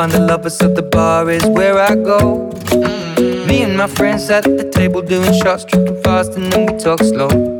find the lovers, so the bar is where I go. Mm-hmm. Me and my friends at the table doing shots, tripping fast, and then we talk slow.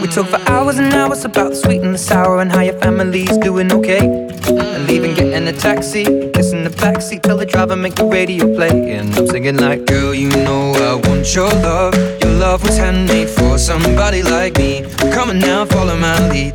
We talk for hours and hours about the sweet and the sour and how your family's doing okay. And leaving, getting a taxi, kissing the backseat, tell the driver make the radio play. And I'm singing like, girl, you know I want your love. Your love was handmade for somebody like me. Come on now, follow my lead.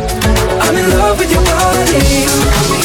I'm in love with your body.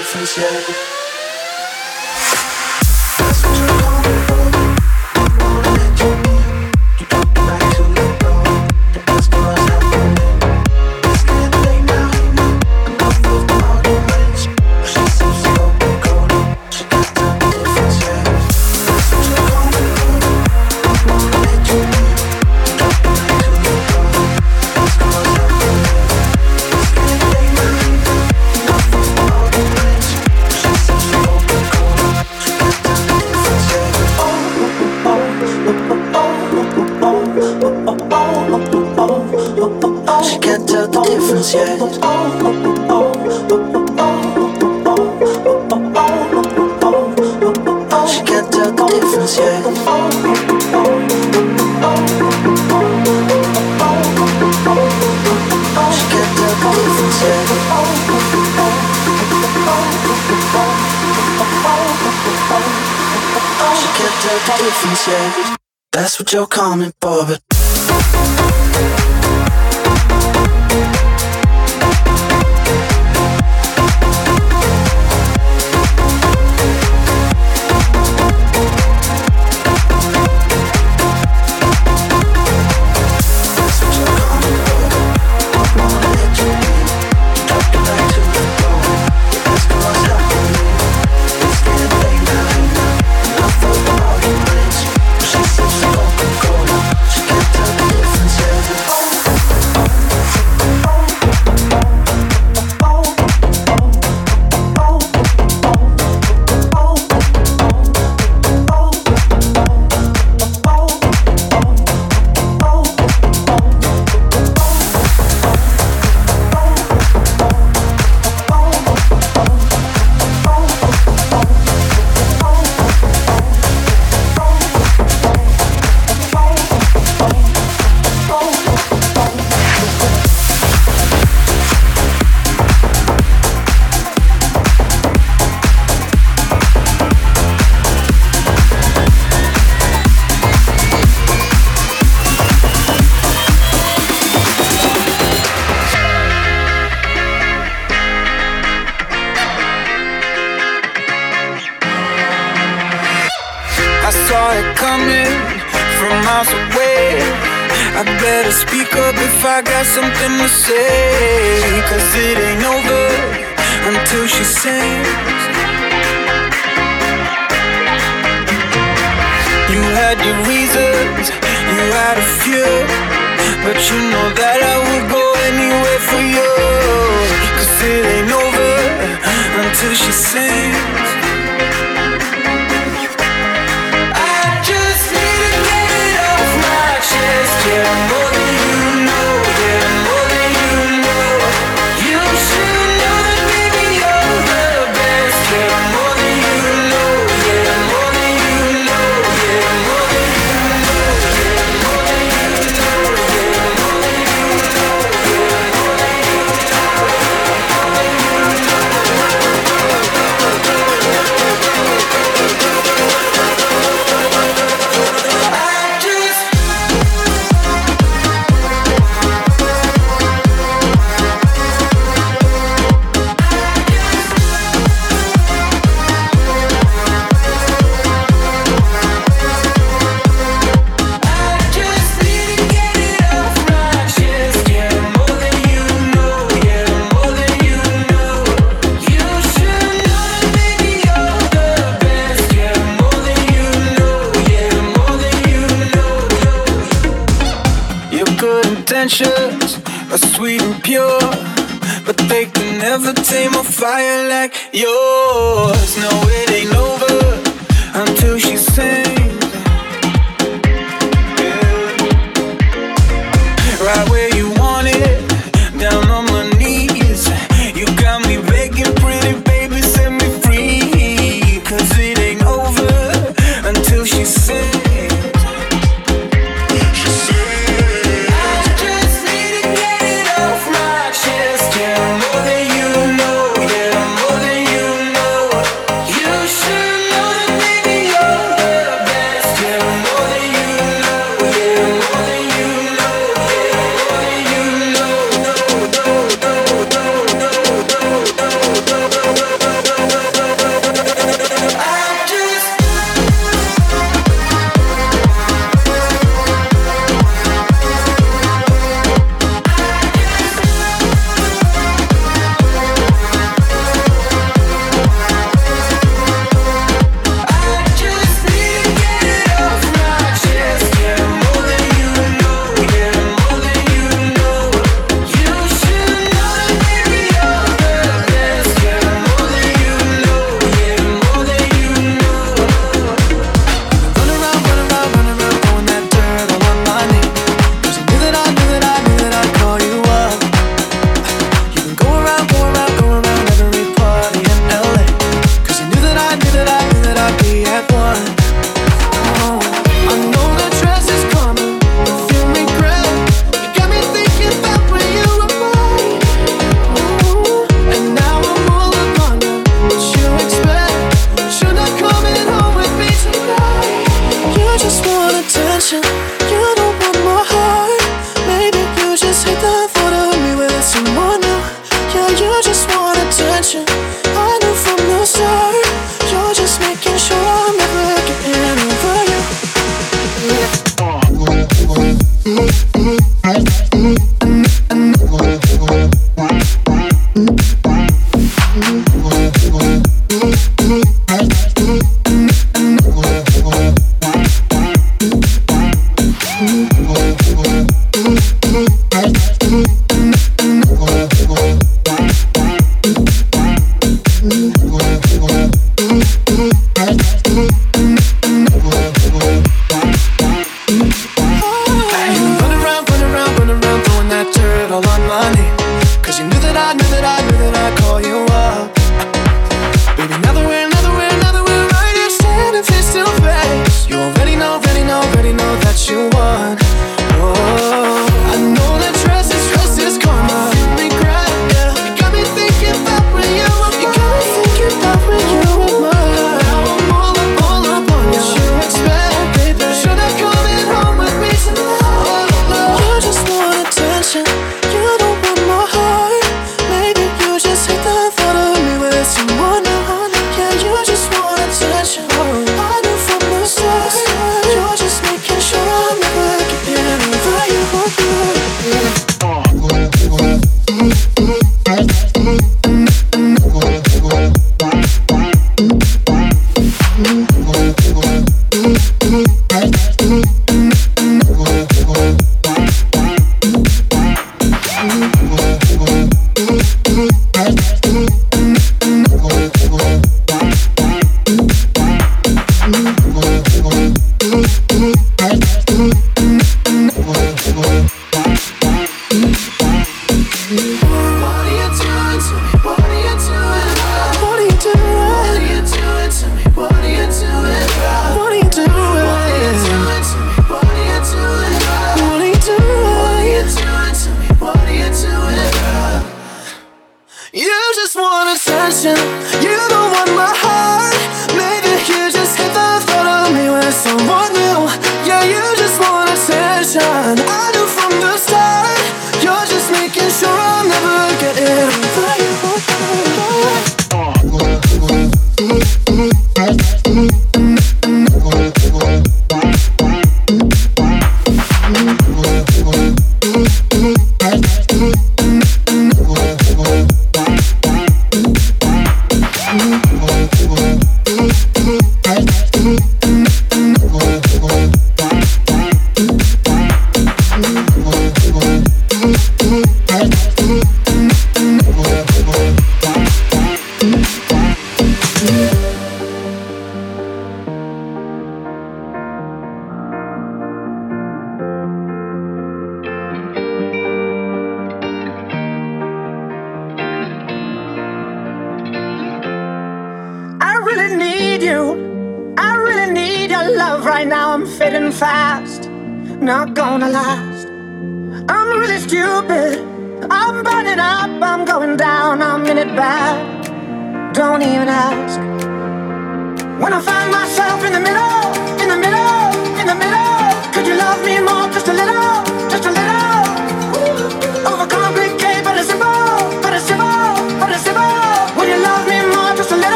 Can't but they can never tame a fire like yours. No, it ain't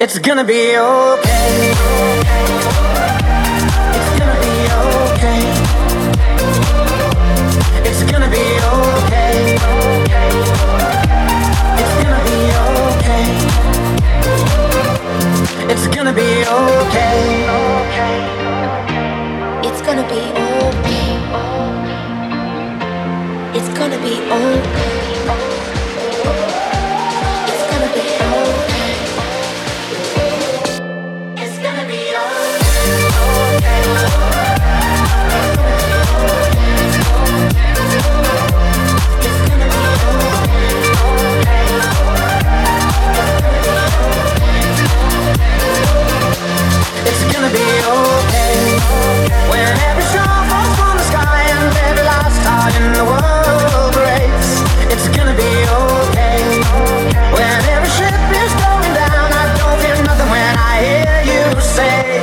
It's gonna be okay. It's gonna be okay. It's gonna be okay. It's gonna be okay. It's gonna be okay. It's gonna be okay. It's gonna be okay. Gonna be okay. When every star falls from the sky and every last star in the world breaks, it's gonna be okay. When every ship is going down, I don't feel nothing when I hear you say,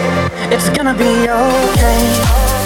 it's gonna be okay.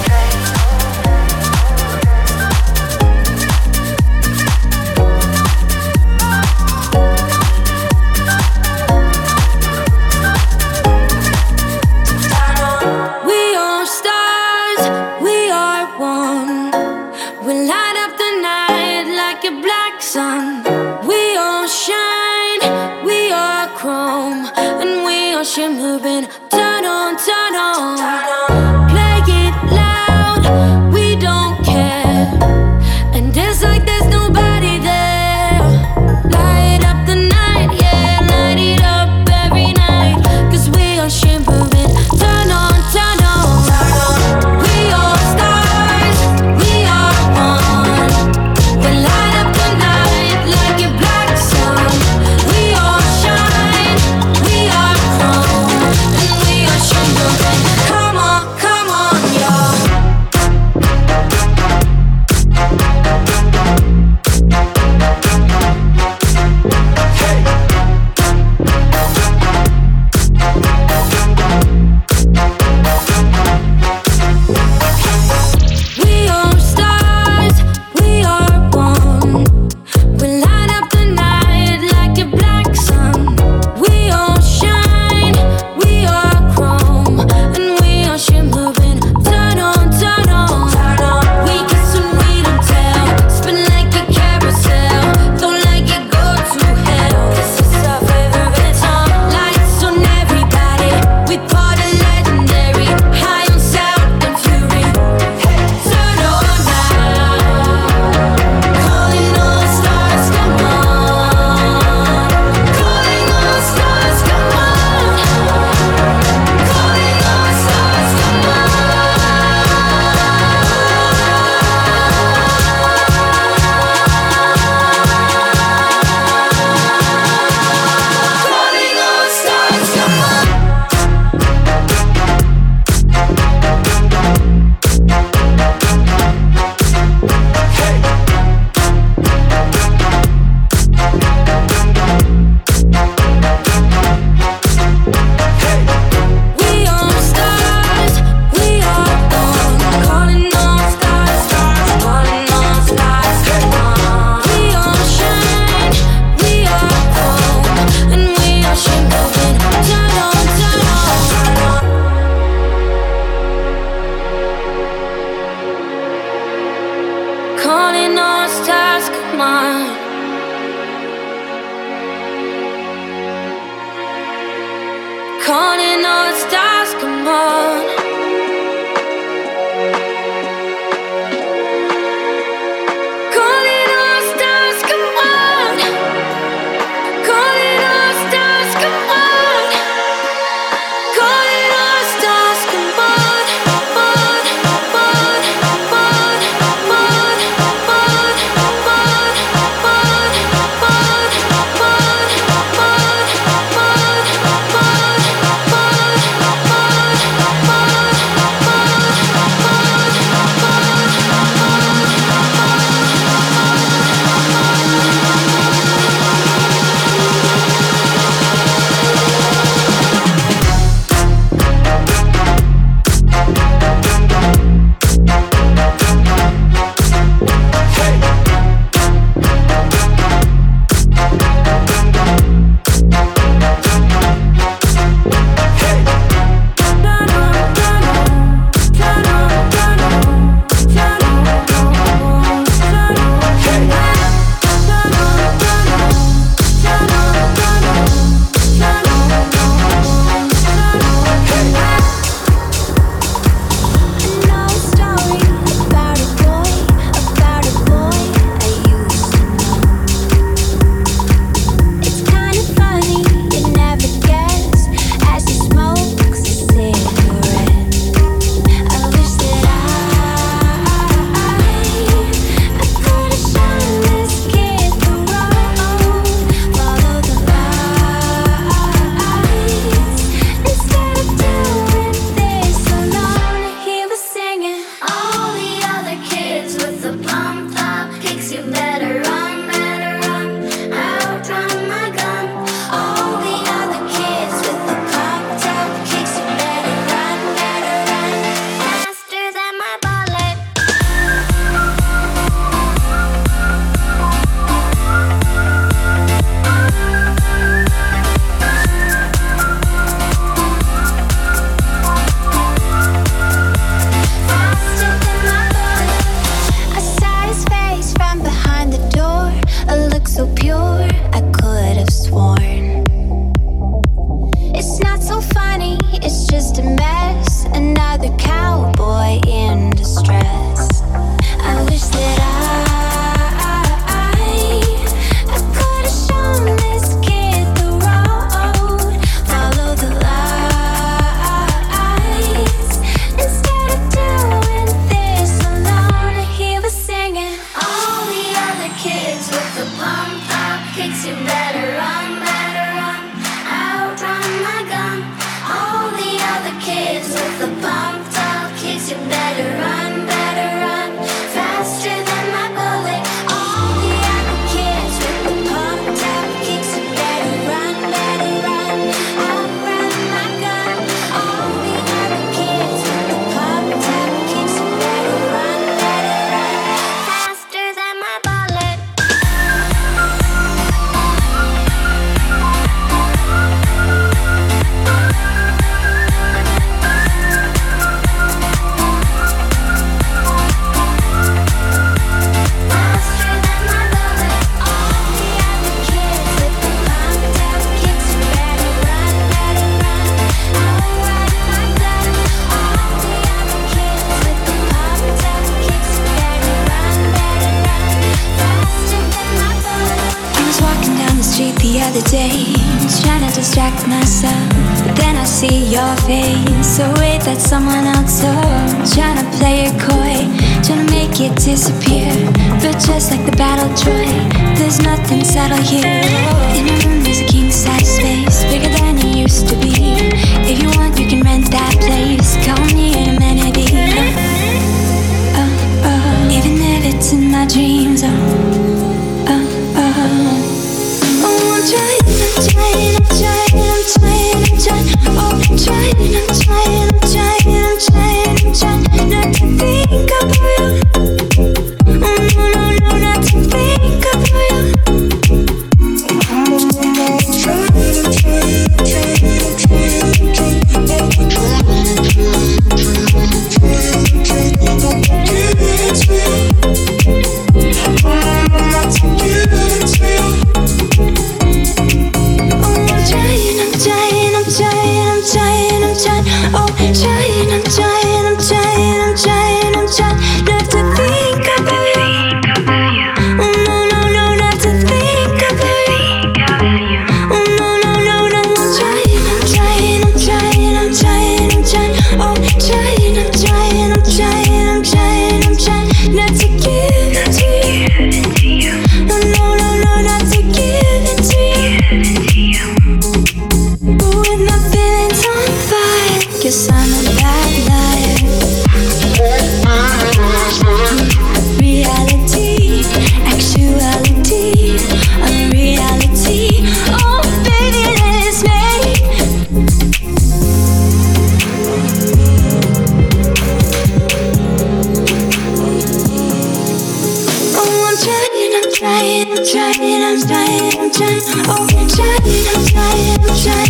I'm oh, I'm trying, I'm trying, I'm trying.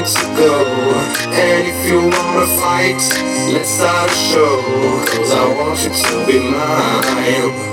nights ago. And if you wanna fight, let's start a show. Cause I want you to be mine.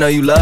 Know you love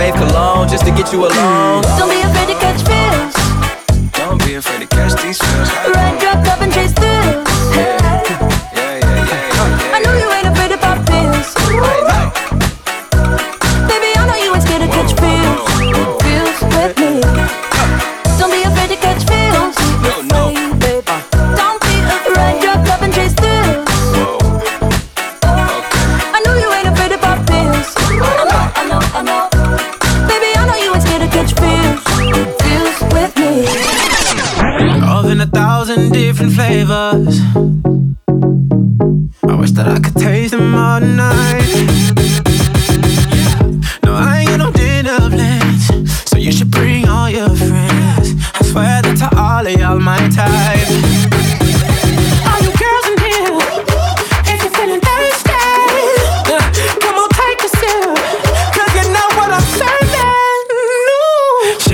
Fave cologne just to get you alone. Don't be afraid to catch feels. Don't be afraid to catch these feels. Ride your cup and chase thrills. Yeah, different flavors. I wish that I could taste them all night.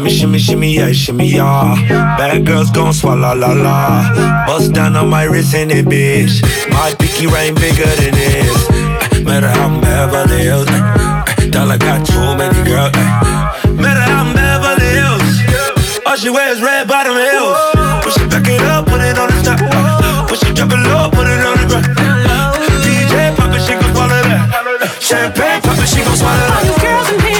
Shimmy, shimmy, shimmy, yeah, shimmy, yeah. Bad girls gon' swallow la la. Bust down on my wrist in it, bitch. My pinky ring bigger than this. Matter how I'm Beverly Hills. Dollar got too many girls. Matter how I'm Beverly Hills. All she wears red bottom heels. Push it back it up, put it on the top. Push it drop it low, put it on the ground. DJ pop it, she gon' swallow that. Champagne pop it, she gon' swallow that. All you girls in here,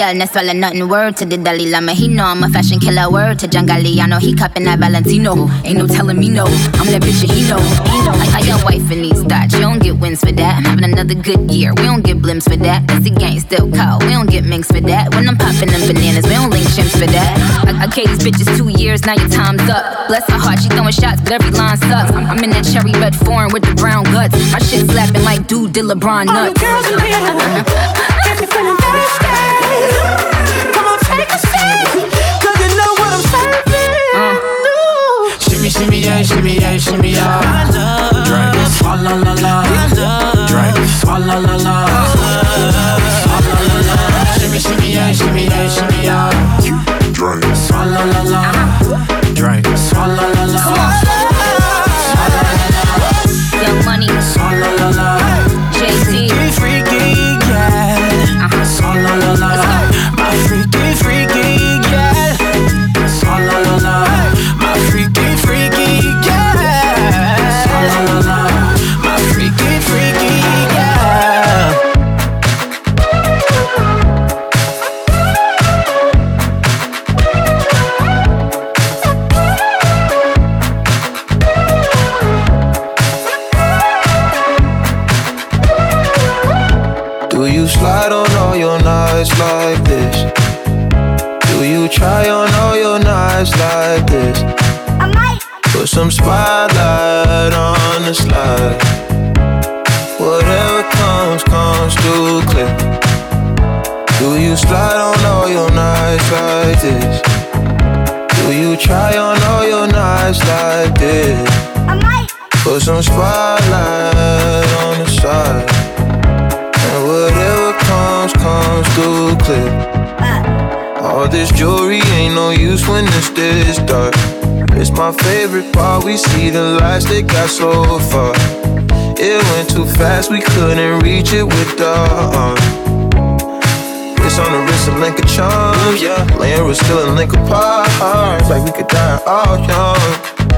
Girl, no swallow nothing. Word to the Dalai Lama, he know I'm a fashion killer. Word to Jangali, I know he cupping that Valentino. Ain't no telling me no, I'm that bitch and he know. Like how your wife in these thoughts, you don't get wins for that. I'm having another good year, we don't get blimps for that. That's the gang still cold, we don't get minks for that. When I'm popping them bananas, we don't link chimps for that. I, I gave these bitches two years, now your time's up. Bless her heart, she throwing shots, but every line sucks. I'm, I'm in that cherry red foreign with the brown guts. My shit slapping like dude did LeBron All you nuts. girls in here, if you're feeling thirsty, come on, take a sip, 'cause you know what I'm serving. No. Shimmy, shimmy, yeah, shimmy, yeah, shimmy, yeah. I love Drink. Swalla la la. I love Drink. Swalla la la. Swalla la la. Shimmy, shimmy, yeah, shimmy, yeah, shimmy, yeah. Drink. Swalla la la. Drink. Swalla la la. Swalla got so far. It went too fast, we couldn't reach it with the arm. It's on the wrist, a link of charms, yeah. Laying was still a link apart. Like we could die all young.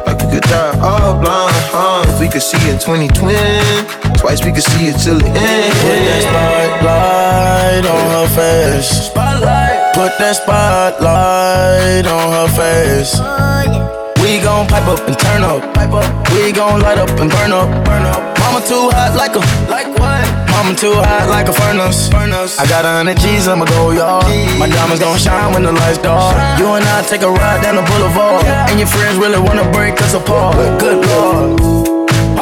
Like we could die all blind. Huh? If we could see in 2020, twice we could see it till the end. Put that spotlight on her face. Spotlight. Put that spotlight on her face. We gon' pipe up and turn up. Pipe up. We gon' light up and burn up. Burn up. Mama too hot like a like what? Mama too hot like a furnace. furnace. I got a hundred G's, I'ma go y'all. My diamonds gon' shine when the lights dark. You and I take a ride down the boulevard, and your friends really wanna break us apart. Good lord.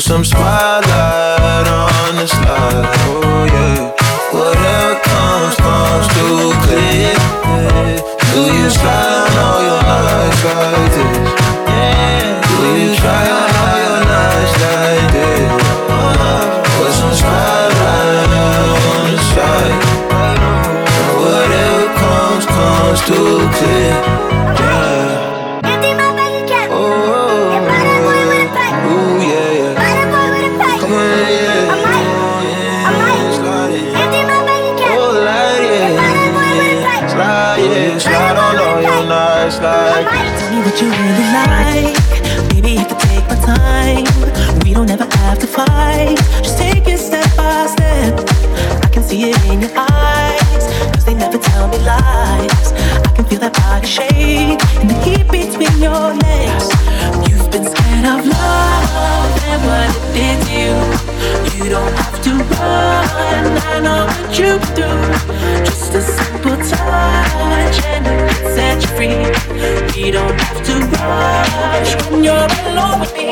Put some spotlight on the slide, oh yeah. Whatever comes, comes through clear. Do you slide all your nights like this? Do you try like this? Uh-huh. Put some spotlight on the. And whatever comes, comes through clear. What you really like. Baby, I could take my time. We don't ever have to fight. Just take it step by step. I can see it in your eyes. Cause they never tell me lies. I can feel that body shake and the heat between your legs. You've been scared of love and what it did to you. You don't have to run. I know what you do. Just a simple touch and it can set you free. We don't have to rush when you're alone with me.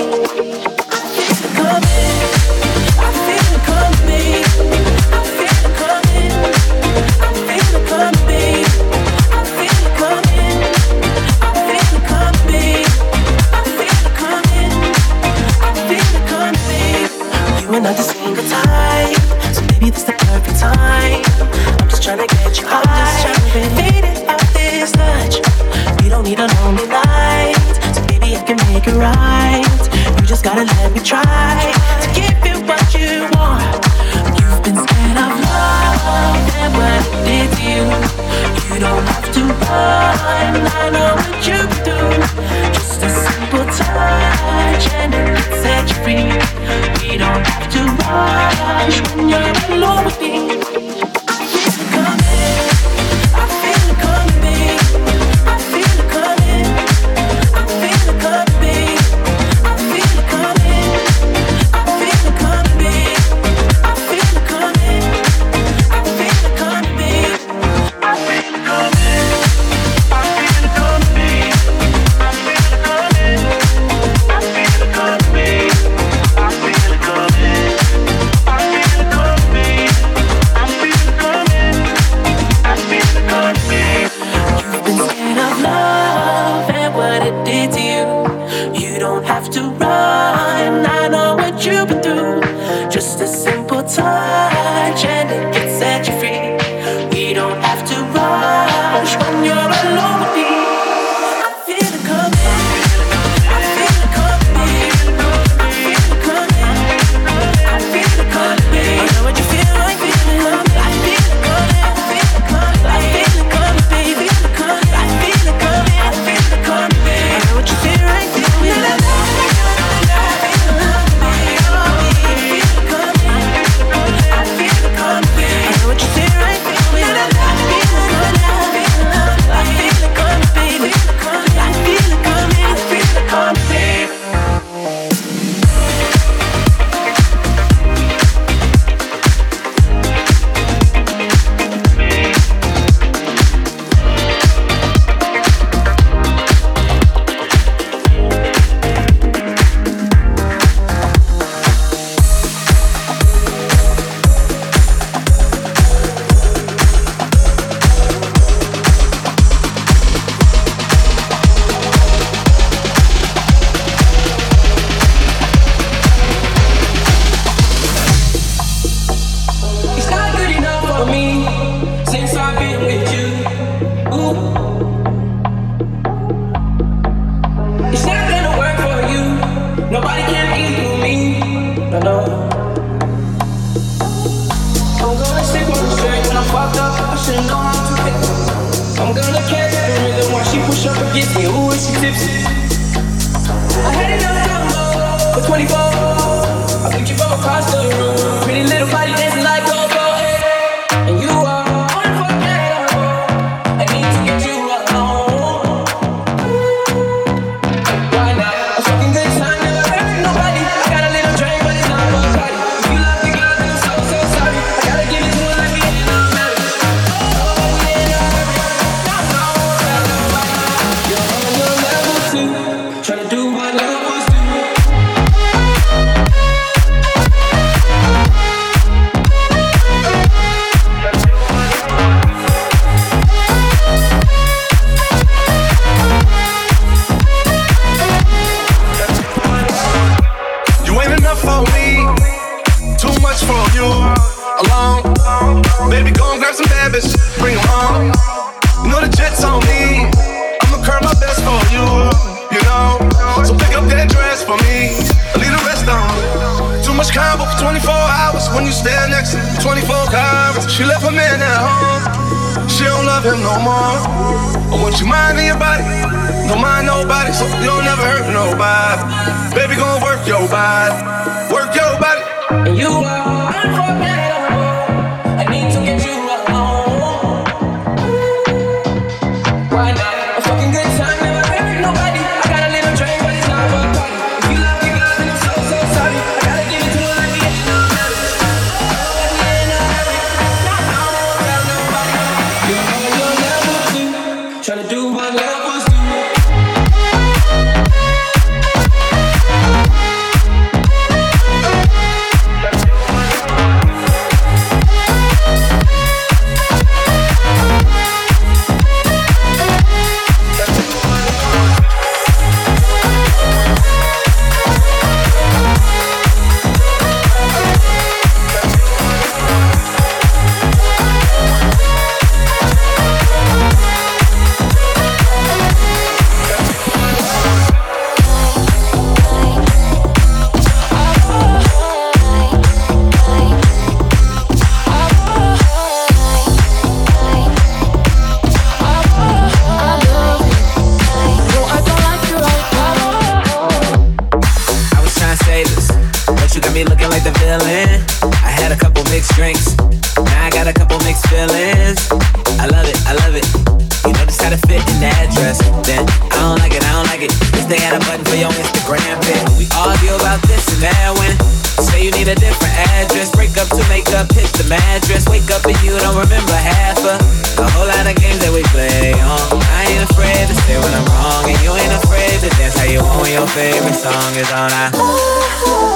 Favorite song is on. I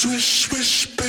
Swish, swish.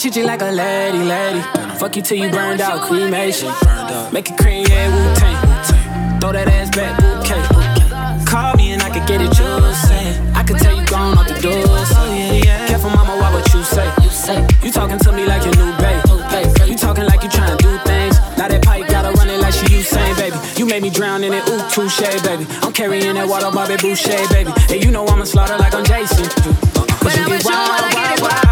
Treat you like a lady, lady. Fuck you till you burned out, cremation. Make it cream, yeah, Wu Tang. Throw that ass back, bouquet. Call me and I could get it, you say. I could tell you gone off the doors. Careful, mama, why what you say? You talking to me like your new babe. You talking like you trying to do things. Now that pipe gotta run it like she Usain, baby. You made me drown in it, ooh, touche, baby. I'm carrying that water, Bobby Boucher, baby. And you know I'ma slaughter like I'm Jason. Cause you get wild, wild, wild.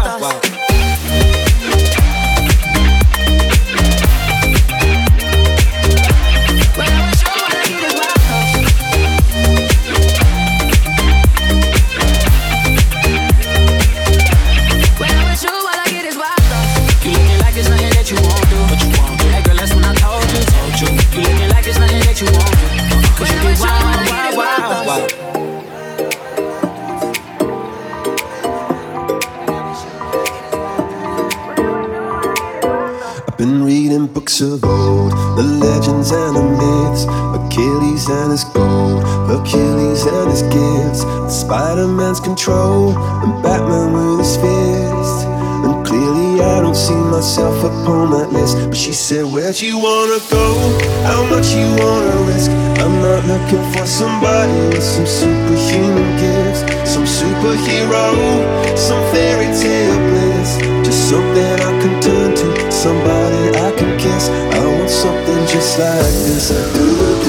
Books of old, the legends and the myths, Achilles and his gold, Hercules and his gifts, Spider Man's control, and Batman with his fist. And clearly, I don't see myself upon that list. But she said, Where'd you wanna go? How much you wanna risk? I'm not looking for somebody with some superhuman gifts, some superhero, some fairy tale bliss. Just something I can turn to, somebody I can kiss. I want something just like this. Do-do-do, do-do-do,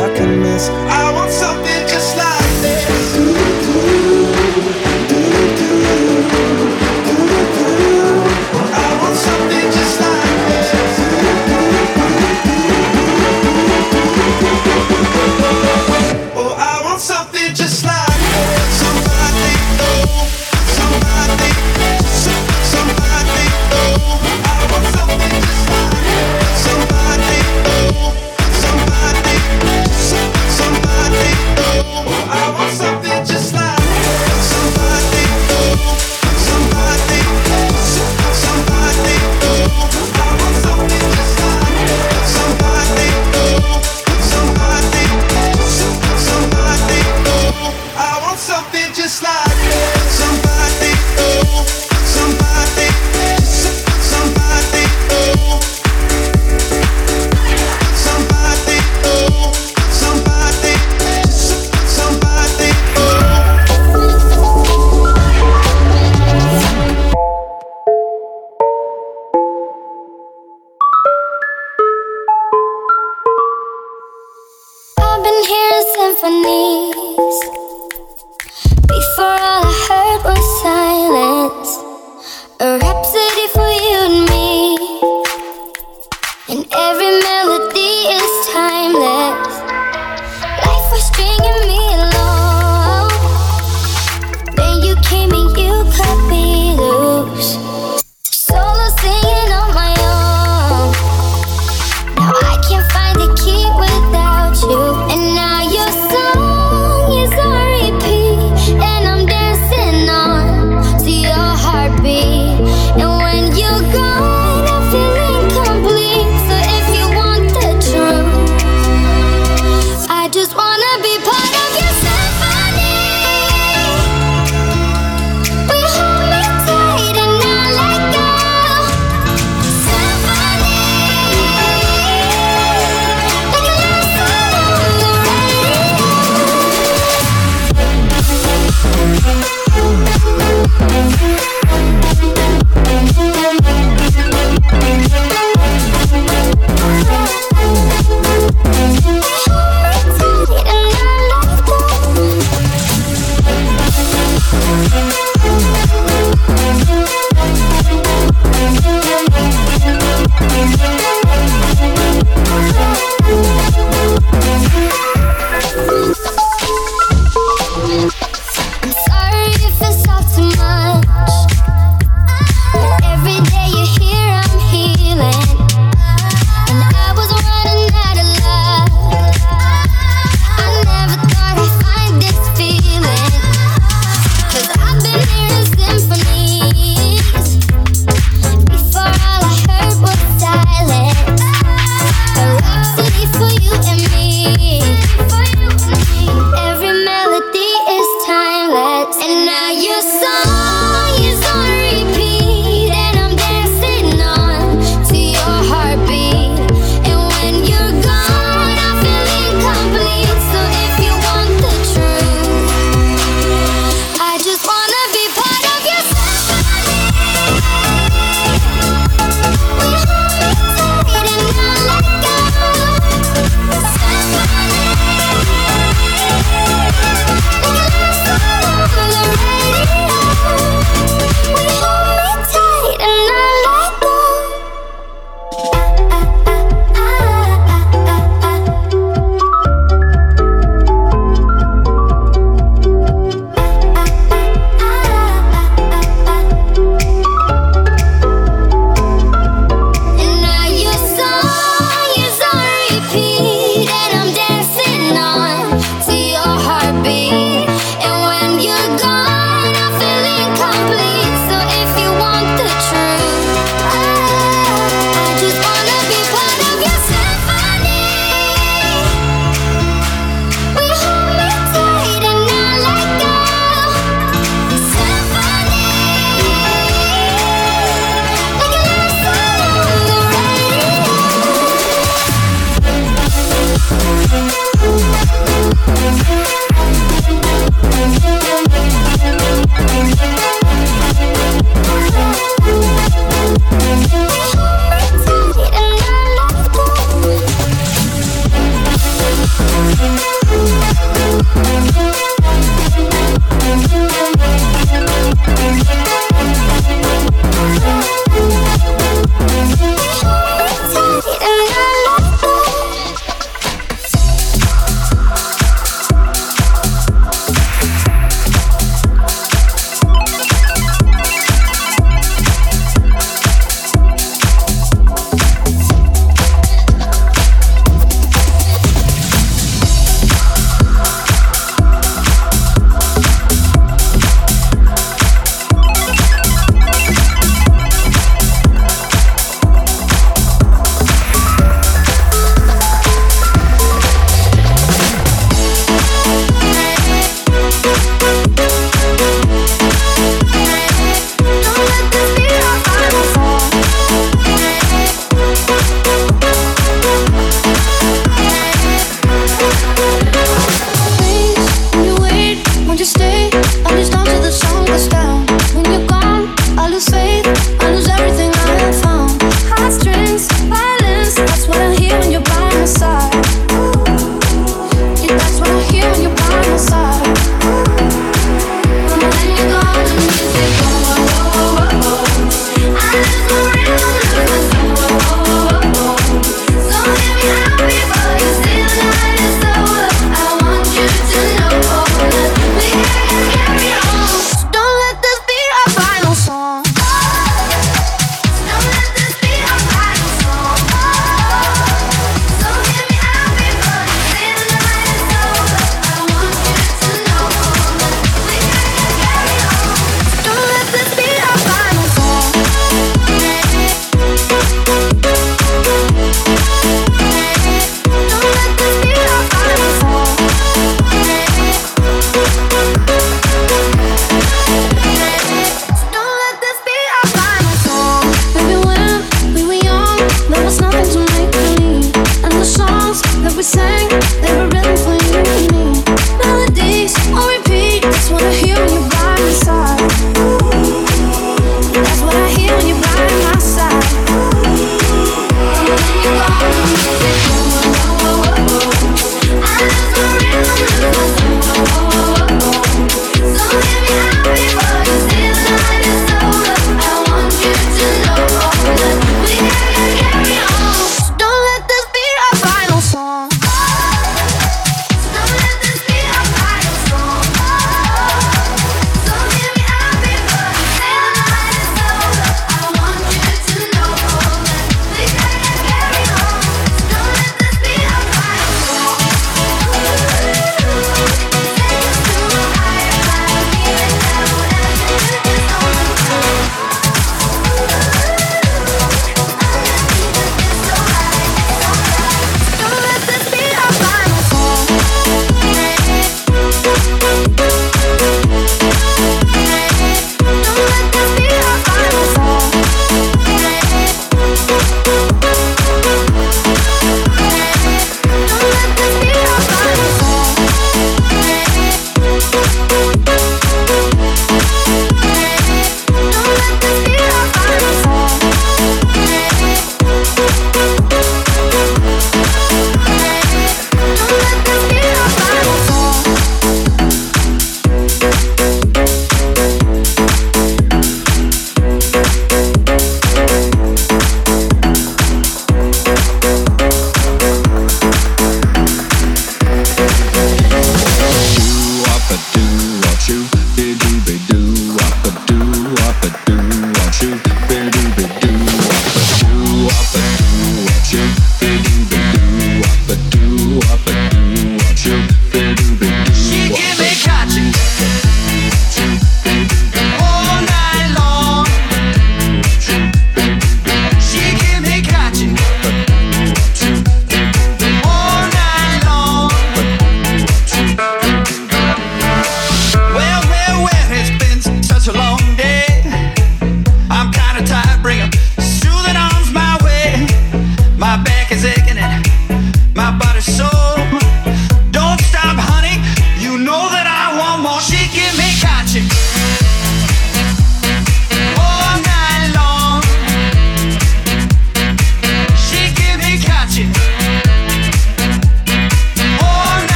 I eyes Thank you.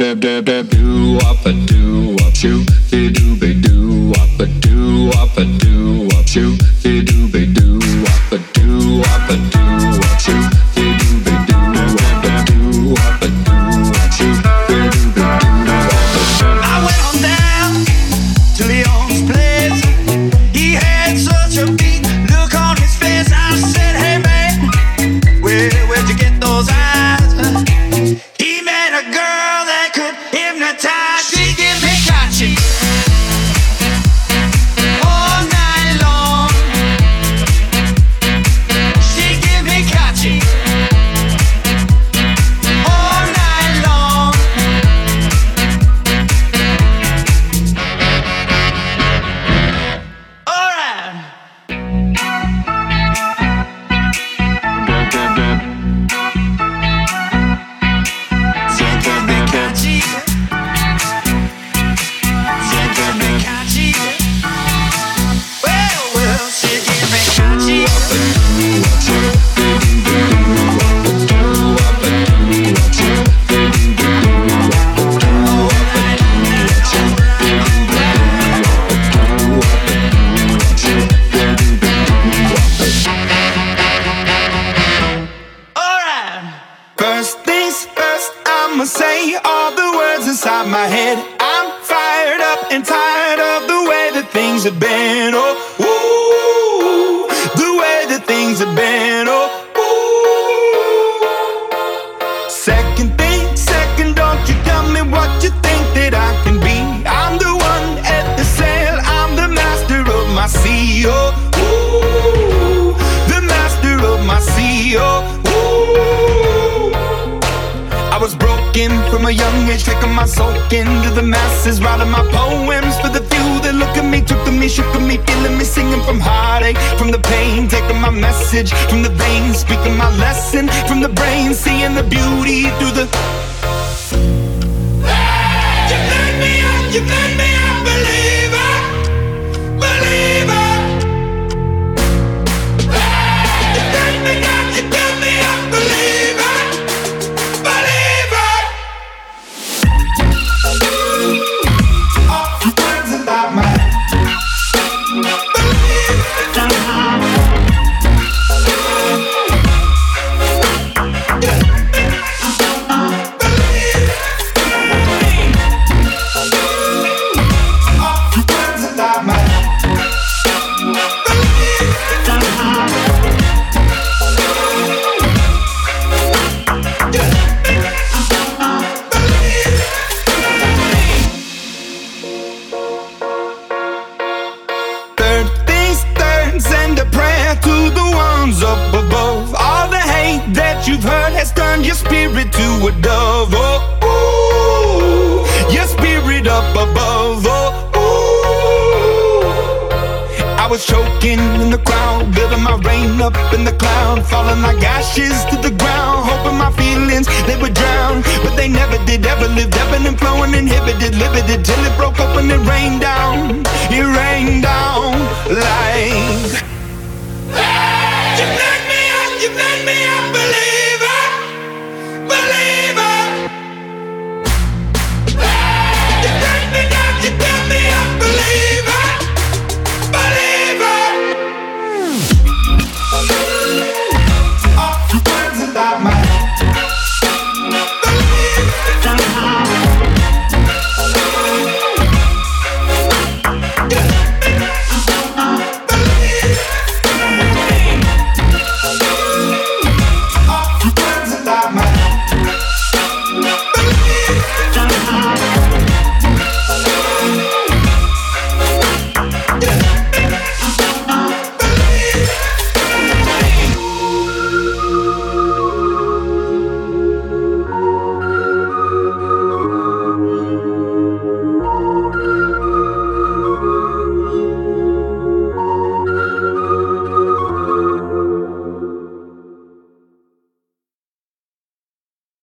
Dab dab dab do up a do up shoo